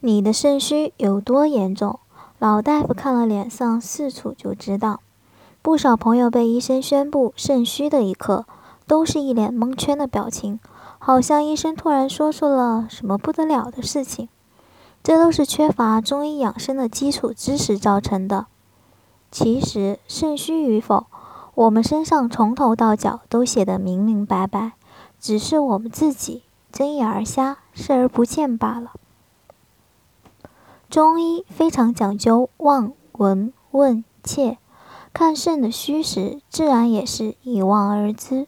你的肾虚有多严重？老大夫看了脸上四处就知道。不少朋友被医生宣布肾虚的一刻，都是一脸蒙圈的表情，好像医生突然说出了什么不得了的事情。这都是缺乏中医养生的基础知识造成的。其实肾虚与否，我们身上从头到脚都写得明明白白，只是我们自己睁眼而瞎，视而不见罢了。中医非常讲究望、闻、问、切，看肾的虚实，自然也是一望而知。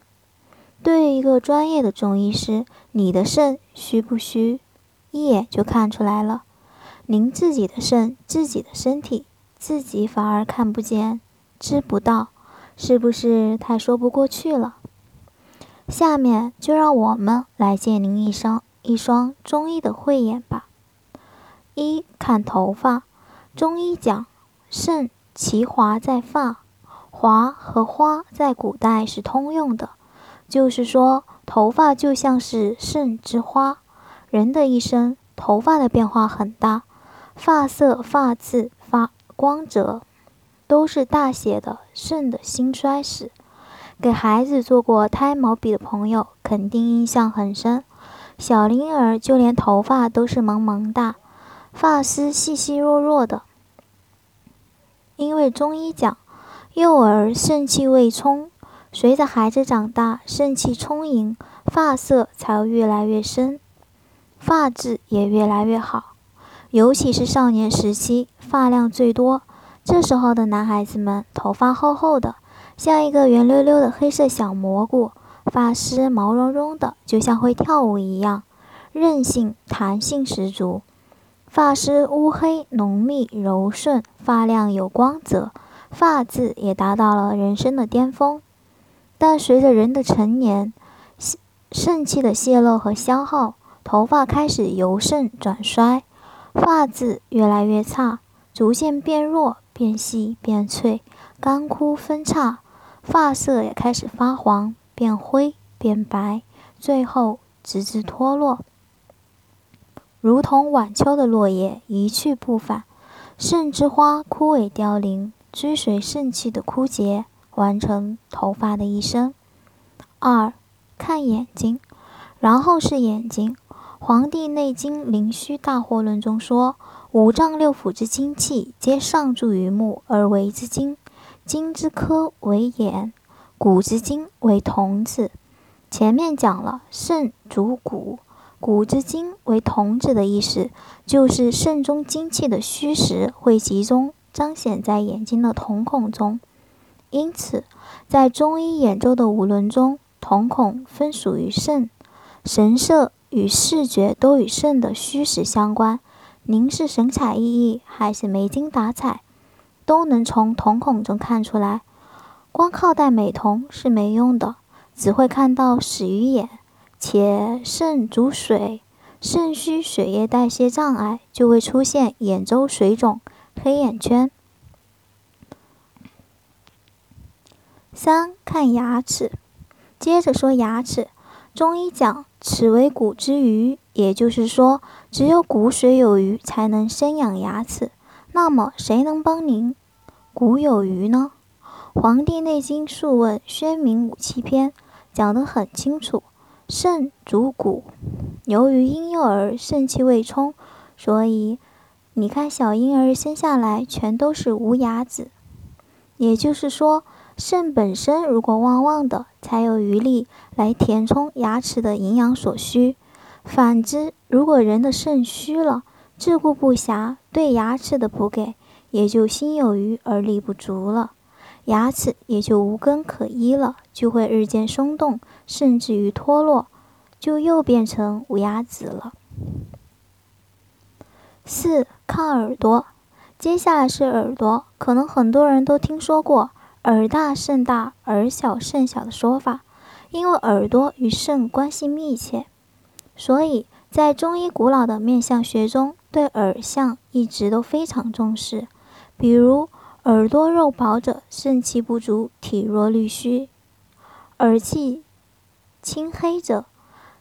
对于一个专业的中医师，你的肾虚不虚，一眼就看出来了。您自己的肾、自己的身体，自己反而看不见、知不到，是不是太说不过去了？下面就让我们来借您一双一双中医的慧眼吧。一看头发，中医讲肾其华在发，华和花在古代是通用的，就是说头发就像是肾之花。人的一生，头发的变化很大，发色、发质、发光泽，都是大写的肾的兴衰史。给孩子做过胎毛笔的朋友，肯定印象很深。小婴儿就连头发都是萌萌哒。发丝细细弱弱的，因为中医讲，幼儿肾气未充，随着孩子长大，肾气充盈，发色才会越来越深，发质也越来越好。尤其是少年时期，发量最多，这时候的男孩子们头发厚厚的，像一个圆溜溜的黑色小蘑菇，发丝毛茸茸的，就像会跳舞一样，韧性、弹性十足。发丝乌黑浓密柔顺，发量有光泽，发质也达到了人生的巅峰。但随着人的成年，肾气的泄露和消耗，头发开始由盛转衰，发质越来越差，逐渐变弱、变细、变脆，干枯分叉，发色也开始发黄、变灰、变白，最后直至脱落。如同晚秋的落叶一去不返，肾之花枯萎凋零，追随肾气的枯竭，完成头发的一生。二看眼睛，然后是眼睛。《黄帝内经·灵虚大惑论》中说：“五脏六腑之精气，皆上注于目而为之精。精之科为眼，骨之精为瞳子。”前面讲了，肾主骨。骨之精为瞳子的意思，就是肾中精气的虚实会集中彰显在眼睛的瞳孔中。因此，在中医眼周的五轮中，瞳孔分属于肾，神色与视觉都与肾的虚实相关。您是神采奕奕还是没精打采，都能从瞳孔中看出来。光靠戴美瞳是没用的，只会看到死鱼眼。且肾主水，肾虚血液代谢障碍，就会出现眼周水肿、黑眼圈。三看牙齿，接着说牙齿。中医讲，齿为骨之余，也就是说，只有骨髓有余，才能生养牙齿。那么，谁能帮您骨有余呢？《黄帝内经·素问·宣明五气篇》讲得很清楚。肾主骨，由于婴幼儿肾气未充，所以你看小婴儿生下来全都是无牙子。也就是说，肾本身如果旺旺的，才有余力来填充牙齿的营养所需。反之，如果人的肾虚了，自顾不暇，对牙齿的补给也就心有余而力不足了。牙齿也就无根可依了，就会日渐松动，甚至于脱落，就又变成无牙子了。四看耳朵，接下来是耳朵，可能很多人都听说过“耳大肾大，耳小肾小”的说法，因为耳朵与肾关系密切，所以在中医古老的面相学中，对耳相一直都非常重视，比如。耳朵肉薄者，肾气不足，体弱力虚；耳气青黑者，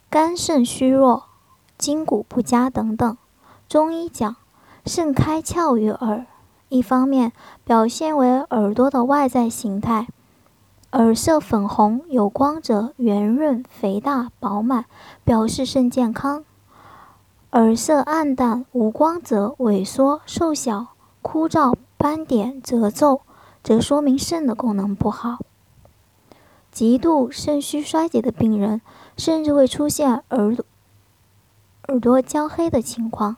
肝肾虚弱，筋骨不佳等等。中医讲，肾开窍于耳，一方面表现为耳朵的外在形态，耳色粉红有光泽、圆润、肥大、饱满，表示肾健康；耳色暗淡无光泽、萎缩、瘦小、枯燥、斑点、褶皱，则说明肾的功能不好。极度肾虚衰竭的病人，甚至会出现耳耳朵焦黑的情况。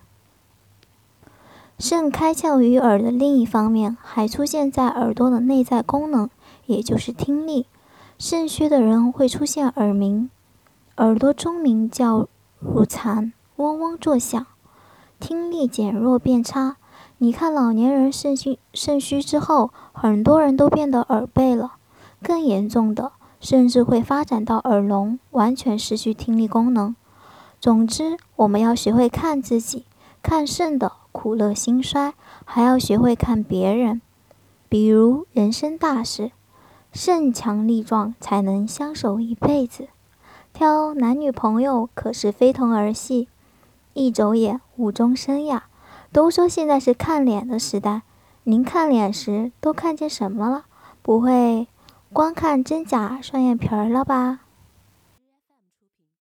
肾开窍于耳的另一方面，还出现在耳朵的内在功能，也就是听力。肾虚的人会出现耳鸣，耳朵中鸣叫乳残，嗡嗡作响，听力减弱变差。你看老年人肾虚肾虚之后，很多人都变得耳背了，更严重的。甚至会发展到耳聋，完全失去听力功能。总之，我们要学会看自己，看肾的苦乐兴衰，还要学会看别人。比如人生大事，肾强力壮才能相守一辈子。挑男女朋友可是非同儿戏，一走眼误终生呀。都说现在是看脸的时代，您看脸时都看见什么了？不会？光看真假双眼皮儿了吧？